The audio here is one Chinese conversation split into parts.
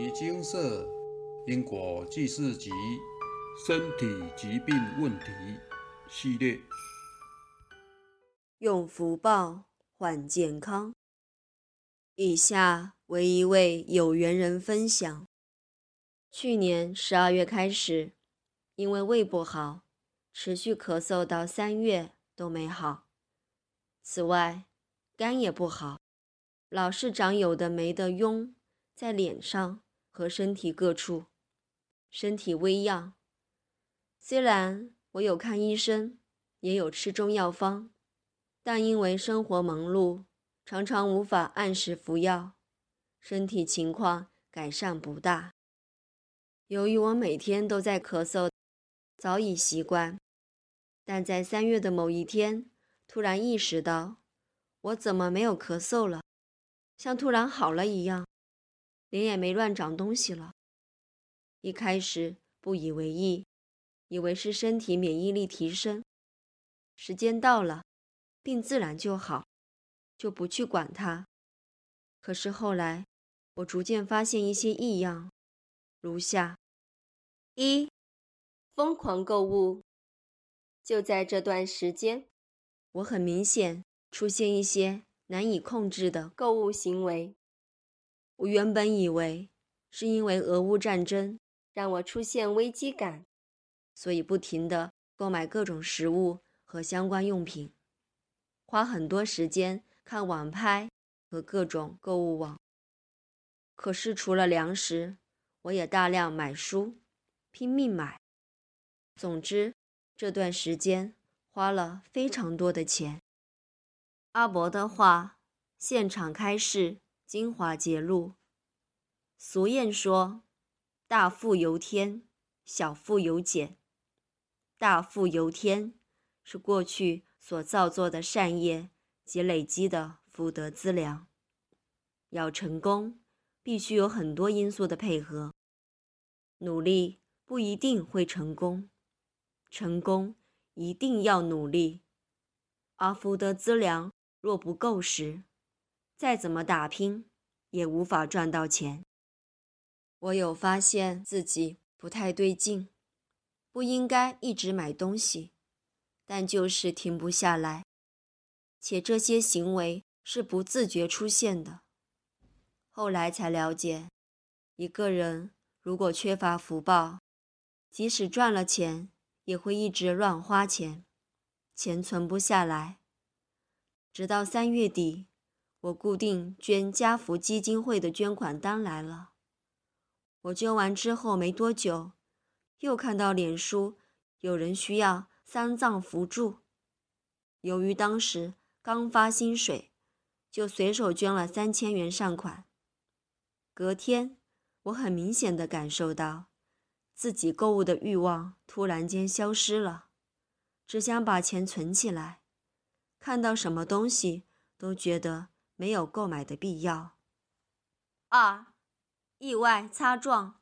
遗精舍因果记事集身体疾病问题系列，用福报换健康。以下为一位有缘人分享：去年十二月开始，因为胃不好，持续咳嗽到三月都没好。此外，肝也不好，老是长有的没的痈，在脸上和身体各处，身体微恙。虽然我有看医生，也有吃中药方，但因为生活忙碌，常常无法按时服药，身体情况改善不大。由于我每天都在咳嗽，早已习惯，但在三月的某一天，突然意识到。我怎么没有咳嗽了？像突然好了一样，脸也没乱长东西了。一开始不以为意，以为是身体免疫力提升，时间到了，病自然就好，就不去管它。可是后来，我逐渐发现一些异样，如下：一、疯狂购物。就在这段时间，我很明显。出现一些难以控制的购物行为。我原本以为是因为俄乌战争让我出现危机感，所以不停的购买各种食物和相关用品，花很多时间看网拍和各种购物网。可是除了粮食，我也大量买书，拼命买。总之，这段时间花了非常多的钱。阿伯的话，现场开示，精华揭露。俗谚说：“大富由天，小富由俭。”大富由天是过去所造作的善业及累积的福德资粮。要成功，必须有很多因素的配合。努力不一定会成功，成功一定要努力。而福德资粮。若不够时，再怎么打拼，也无法赚到钱。我有发现自己不太对劲，不应该一直买东西，但就是停不下来，且这些行为是不自觉出现的。后来才了解，一个人如果缺乏福报，即使赚了钱，也会一直乱花钱，钱存不下来。直到三月底，我固定捐家福基金会的捐款单来了。我捐完之后没多久，又看到脸书有人需要丧葬扶助。由于当时刚发薪水，就随手捐了三千元善款。隔天，我很明显的感受到，自己购物的欲望突然间消失了，只想把钱存起来。看到什么东西都觉得没有购买的必要。二，意外擦撞。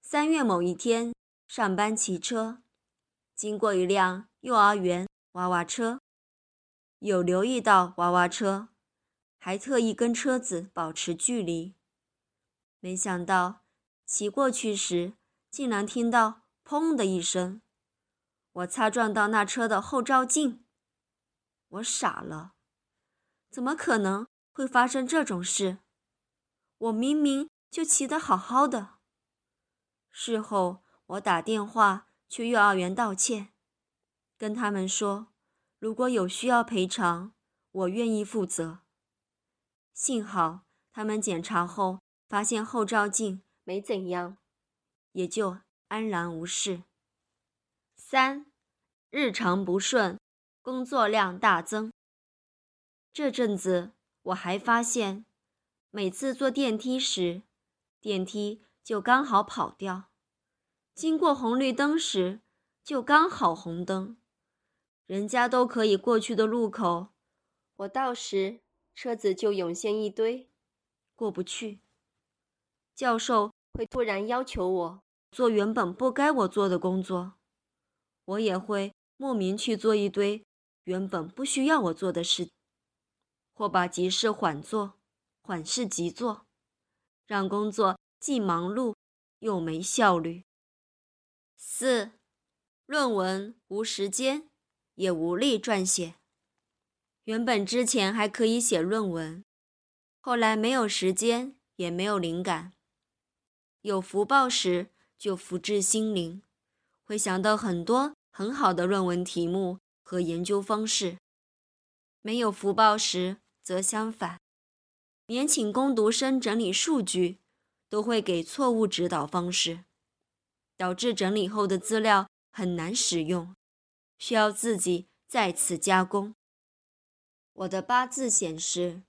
三月某一天上班骑车，经过一辆幼儿园娃娃车，有留意到娃娃车，还特意跟车子保持距离。没想到骑过去时，竟然听到“砰”的一声，我擦撞到那车的后照镜。我傻了，怎么可能会发生这种事？我明明就骑得好好的。事后我打电话去幼儿园道歉，跟他们说，如果有需要赔偿，我愿意负责。幸好他们检查后发现后照镜没怎样，也就安然无事。三，日常不顺。工作量大增。这阵子我还发现，每次坐电梯时，电梯就刚好跑掉；经过红绿灯时，就刚好红灯。人家都可以过去的路口，我到时车子就涌现一堆，过不去。教授会突然要求我做原本不该我做的工作，我也会莫名去做一堆。原本不需要我做的事，或把急事缓做，缓事急做，让工作既忙碌又没效率。四，论文无时间，也无力撰写。原本之前还可以写论文，后来没有时间，也没有灵感。有福报时就福至心灵，会想到很多很好的论文题目和研究方式；没有福报时则相反，年请攻读生整理数据。都会给错误指导方式，导致整理后的资料很难使用，需要自己再次加工。我的八字显示，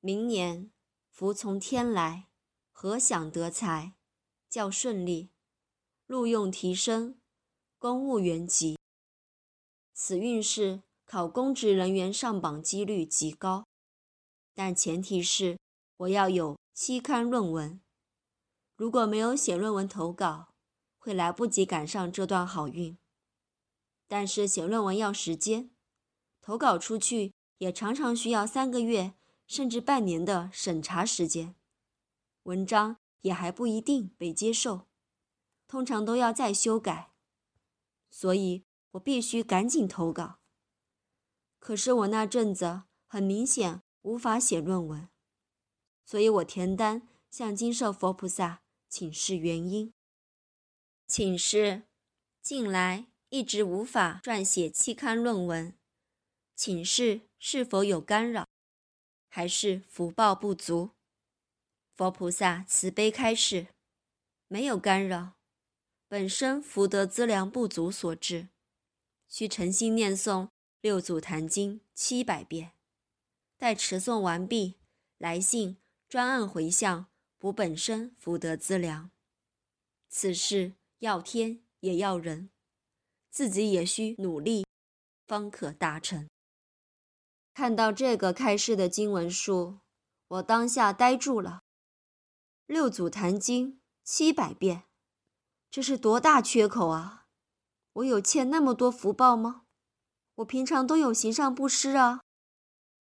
明年福从天来，何想得财，较顺利，录用提升，公务员级。此运势考公职人员上榜几率极高，但前提是我要有期刊论文。如果没有写论文投稿，会来不及赶上这段好运。但是写论文要时间，投稿出去也常常需要三个月甚至半年的审查时间，文章也还不一定被接受，通常都要再修改。所以我必须赶紧投稿。可是我那阵子很明显无法写论文，所以我填单向金舍佛菩萨。请示原因。请示：近来一直无法撰写期刊论文，请示是否有干扰，还是福报不足？佛菩萨慈悲开示：没有干扰，本身福德资粮不足所致，需诚心念诵六祖坛经七百遍，待持诵完毕，来信专案回向。补本身福德资粮，此事要天也要人，自己也需努力，方可达成。看到这个开示的经文数，我当下呆住了。六祖坛经七百遍，这是多大缺口啊！我有欠那么多福报吗？我平常都有行善布施啊。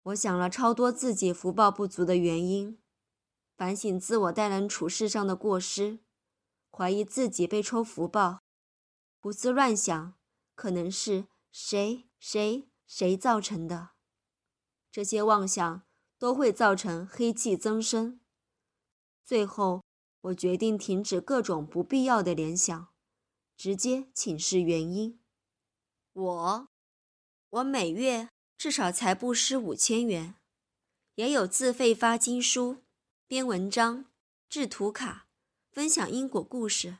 我想了超多自己福报不足的原因。反省自我待人处事上的过失，怀疑自己被抽福报，胡思乱想，可能是谁谁谁造成的。这些妄想都会造成黑气增生。最后，我决定停止各种不必要的联想，直接请示原因。我，我每月至少才布施五千元，也有自费发经书。编文章、制图卡、分享因果故事，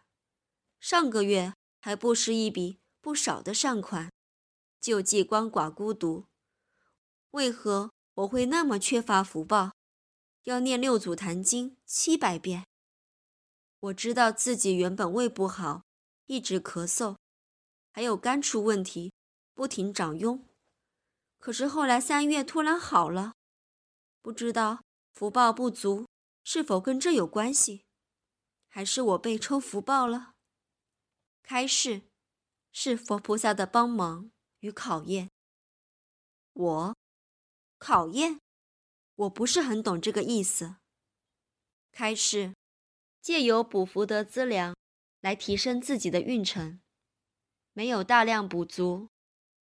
上个月还布施一笔不少的善款，救济鳏寡孤独。为何我会那么缺乏福报，要念六祖坛经七百遍？我知道自己原本胃不好，一直咳嗽，还有肝出问题，不停长痈。可是后来三月突然好了，不知道福报不足。是否跟这有关系？还是我被抽福报了？开示是佛菩萨的帮忙与考验。我考验，我不是很懂这个意思。开示借由补福德资粮来提升自己的运程，没有大量补足，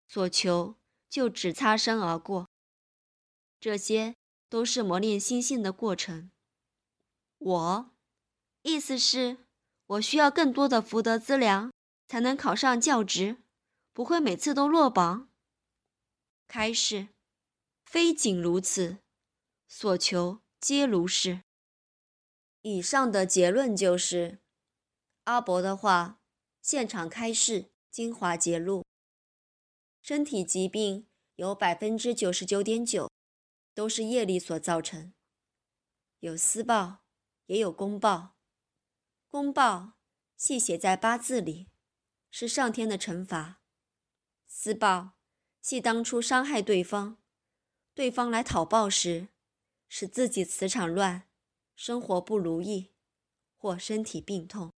所求就只擦身而过。这些都是磨练心性的过程。我，意思是，我需要更多的福德资粮，才能考上教职，不会每次都落榜。开示，非仅如此，所求皆如是。以上的结论就是，阿伯的话，现场开示精华揭露，身体疾病有百分之九十九点九，都是业力所造成，有私报。也有公报，公报系写在八字里，是上天的惩罚；私报系当初伤害对方，对方来讨报时，使自己磁场乱，生活不如意，或身体病痛。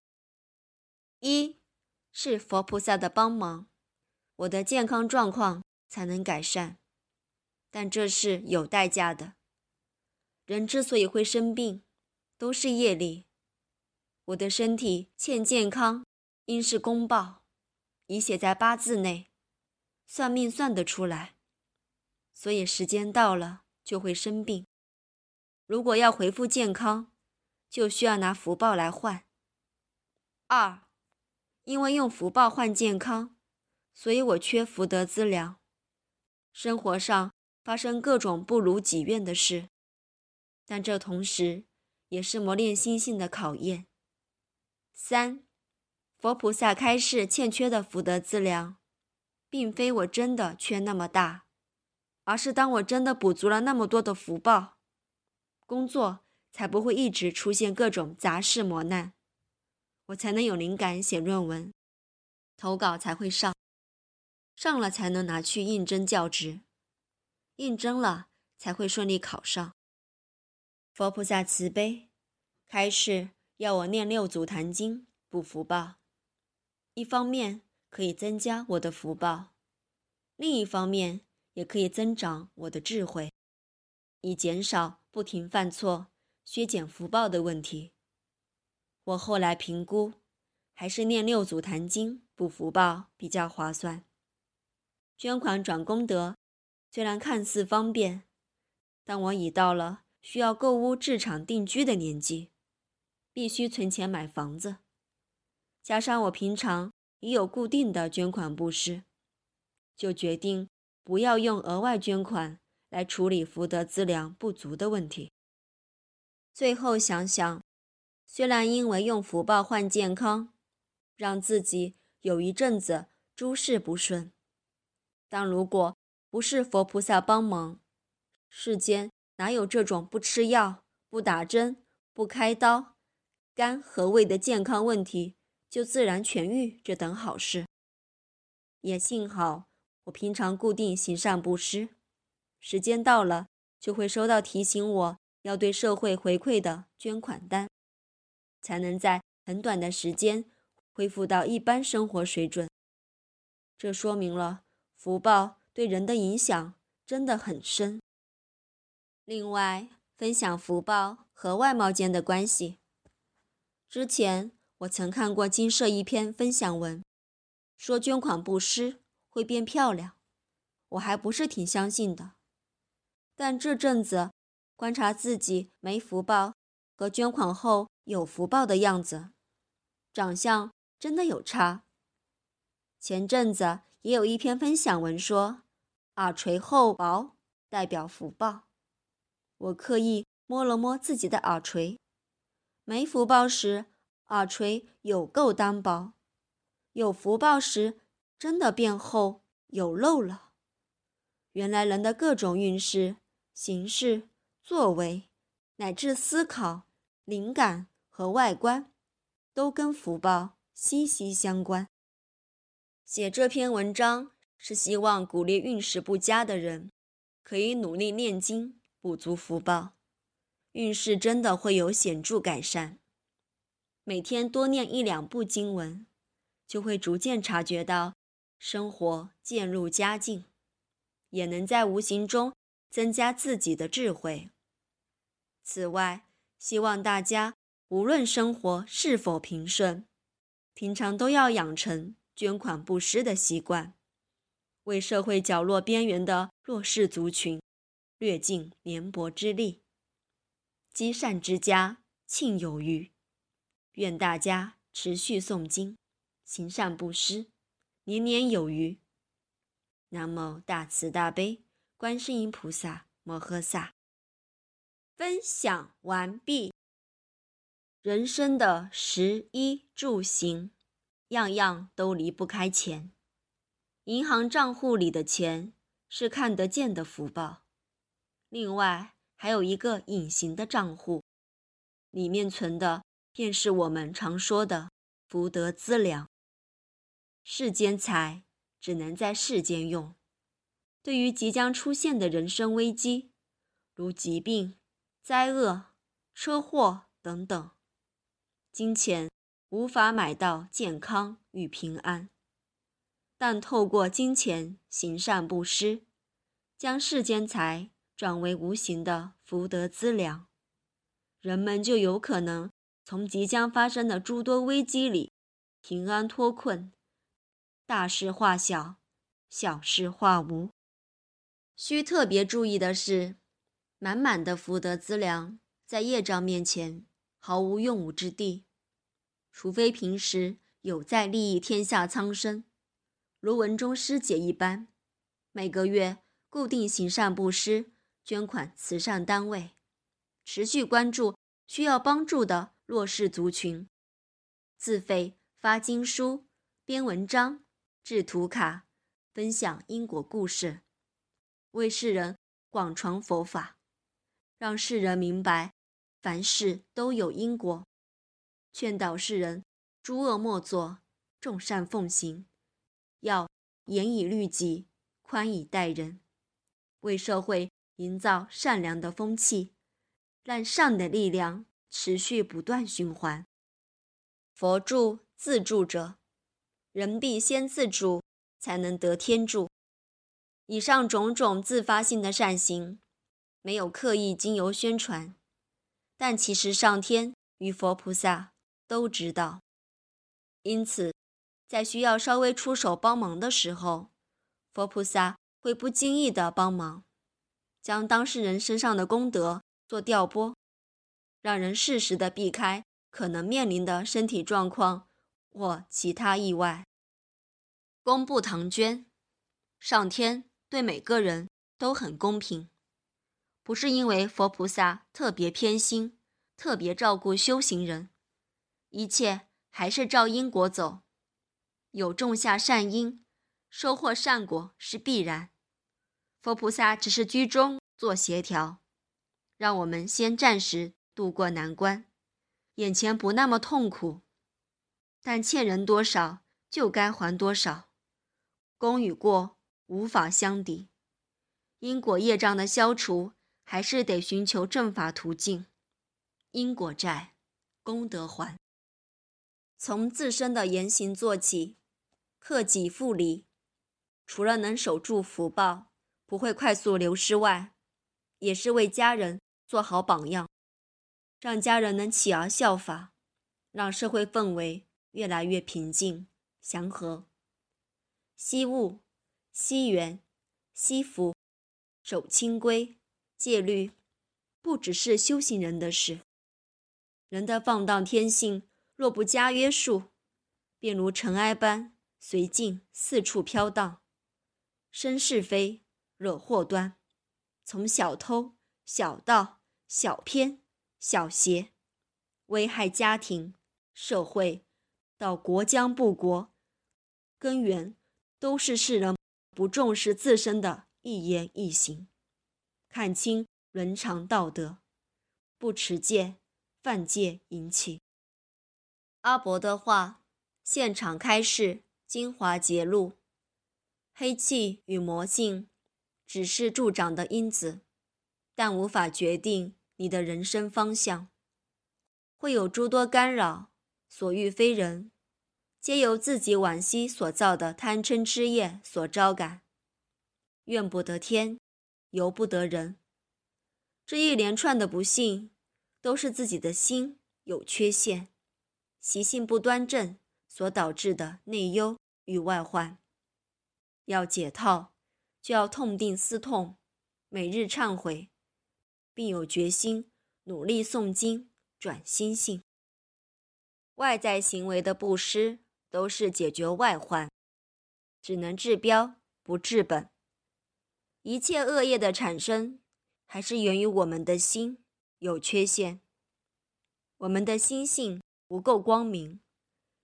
一是佛菩萨的帮忙，我的健康状况才能改善，但这是有代价的。人之所以会生病，都是业力，我的身体欠健康，应是公报，已写在八字内，算命算得出来，所以时间到了就会生病。如果要恢复健康，就需要拿福报来换。二，因为用福报换健康，所以我缺福德资粮，生活上发生各种不如己愿的事，但这同时也是磨练心性的考验。三，佛菩萨开示欠缺的福德资粮，并非我真的缺那么大，而是当我真的补足了那么多的福报，工作才不会一直出现各种杂事磨难，我才能有灵感写论文，投稿才会上，上了才能拿去应征教职，应征了才会顺利考上。佛菩萨慈悲，开示。要我念六祖坛经补福报，一方面可以增加我的福报，另一方面也可以增长我的智慧，以减少不停犯错、削减福报的问题。我后来评估，还是念六祖坛经补福报比较划算。捐款转功德虽然看似方便，但我已到了需要购屋置厂定居的年纪。必须存钱买房子，加上我平常已有固定的捐款布施，就决定不要用额外捐款来处理福德资粮不足的问题。最后想想，虽然因为用福报换健康，让自己有一阵子诸事不顺，但如果不是佛菩萨帮忙，世间哪有这种不吃药、不打针、不开刀？肝和胃的健康问题就自然痊愈，这等好事。也幸好我平常固定行善布施，时间到了就会收到提醒我要对社会回馈的捐款单，才能在很短的时间恢复到一般生活水准。这说明了福报对人的影响真的很深。另外，分享福报和外貌间的关系。之前我曾看过金社一篇分享文，说捐款布施会变漂亮，我还不是挺相信的。但这阵子观察自己没福报和捐款后有福报的样子，长相真的有差。前阵子也有一篇分享文说，耳垂厚薄代表福报。我刻意摸了摸自己的耳垂。没福报时，耳垂有够单薄；有福报时，真的变厚有肉了。原来人的各种运势、形式、作为，乃至思考、灵感和外观，都跟福报息息相关。写这篇文章是希望鼓励运势不佳的人，可以努力念经，补足福报。运势真的会有显著改善。每天多念一两部经文，就会逐渐察觉到生活渐入佳境，也能在无形中增加自己的智慧。此外，希望大家无论生活是否平顺，平常都要养成捐款布施的习惯，为社会角落边缘的弱势族群略尽绵薄之力。积善之家庆有余，愿大家持续诵经，行善布施，年年有余。南无大慈大悲观世音菩萨摩诃萨。分享完毕。人生的食衣住行，样样都离不开钱。银行账户里的钱是看得见的福报，另外。还有一个隐形的账户，里面存的便是我们常说的福德资粮。世间财只能在世间用，对于即将出现的人生危机，如疾病、灾厄、车祸等等，金钱无法买到健康与平安，但透过金钱行善布施，将世间财。转为无形的福德资粮，人们就有可能从即将发生的诸多危机里平安脱困，大事化小，小事化无。需特别注意的是，满满的福德资粮在业障面前毫无用武之地，除非平时有在利益天下苍生，如文中师姐一般，每个月固定行善布施，捐款慈善单位，持续关注需要帮助的弱势族群，自费发经书、编文章、制图卡，分享因果故事。为世人广传佛法，让世人明白凡事都有因果，劝导世人诸恶莫作，众善奉行，要严以律己，宽以待人，为社会营造善良的风气，让善的力量持续不断循环。佛助自助者，人必先自助，才能得天助。以上种种自发性的善行，没有刻意经由宣传，但其实上天与佛菩萨都知道。因此，在需要稍微出手帮忙的时候，佛菩萨会不经意的帮忙，将当事人身上的功德做调拨，让人适时的避开可能面临的身体状况或其他意外。公布唐捐，上天。对每个人都很公平，不是因为佛菩萨特别偏心、特别照顾修行人，一切还是照因果走。有种下善因，收获善果是必然。佛菩萨只是居中做协调，让我们先暂时渡过难关，眼前不那么痛苦。但欠人多少就该还多少，功与过。无法相抵，因果业障的消除，还是得寻求正法途径。因果债，功德还。从自身的言行做起，克己复礼，除了能守住福报，不会快速流失外，也是为家人做好榜样，让家人能起而效法，让社会氛围越来越平静祥和。惜物。惜缘、惜福、守清规、戒律，不只是修行人的事。人的放荡天性，若不加约束，便如尘埃般随境四处飘荡，生是非，惹祸端。从小偷、小盗、小偏、小邪，危害家庭、社会，到国将不国，根源都是世人。不重视自身的一言一行，看清伦常道德，不持戒，犯戒引起。阿伯的话，现场开示精华揭露：黑气与魔性只是助长的因子，但无法决定你的人生方向，会有诸多干扰，所遇非人。皆由自己往昔所造的贪嗔痴业所招感，怨不得天，尤不得人。这一连串的不幸，都是自己的心有缺陷，习性不端正所导致的内忧与外患。要解套，就要痛定思痛，每日忏悔，并有决心，努力诵经转心性。外在行为的布施。都是解决外患，只能治标不治本。一切恶业的产生，还是源于我们的心有缺陷，我们的心性不够光明，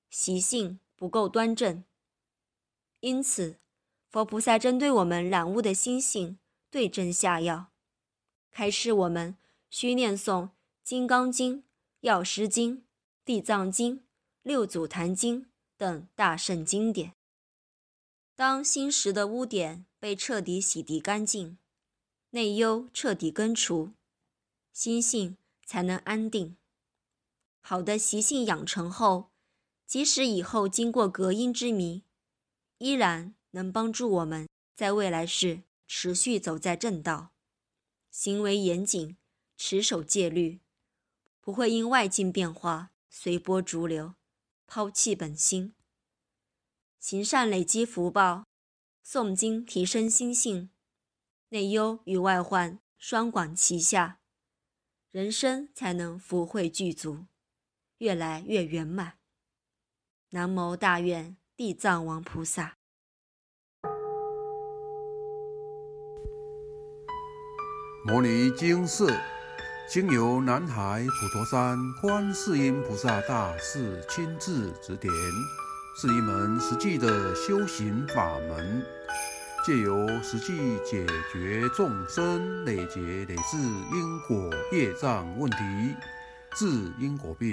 习性不够端正。因此，佛菩萨针对我们染污的心性，对症下药，开示我们需念诵《金刚经》《药师经》《地藏经》《六祖坛经》。等大圣经典，当心识的污点被彻底洗涤干净，内忧彻底根除，心性才能安定。好的习性养成后，即使以后经过隔音之谜，依然能帮助我们在未来世持续走在正道，行为严谨，持守戒律，不会因外境变化随波逐流，抛弃本心。行善累积福报，诵经提升心性，内忧与外患双管齐下，人生才能福慧具足，越来越圆满。南无大愿地藏王菩萨。摩尼经寺经由南海普陀山观世音菩萨大士亲自指点。是一门实际的修行法门，借由实际解决众生累劫累世因果业障问题，治因果病，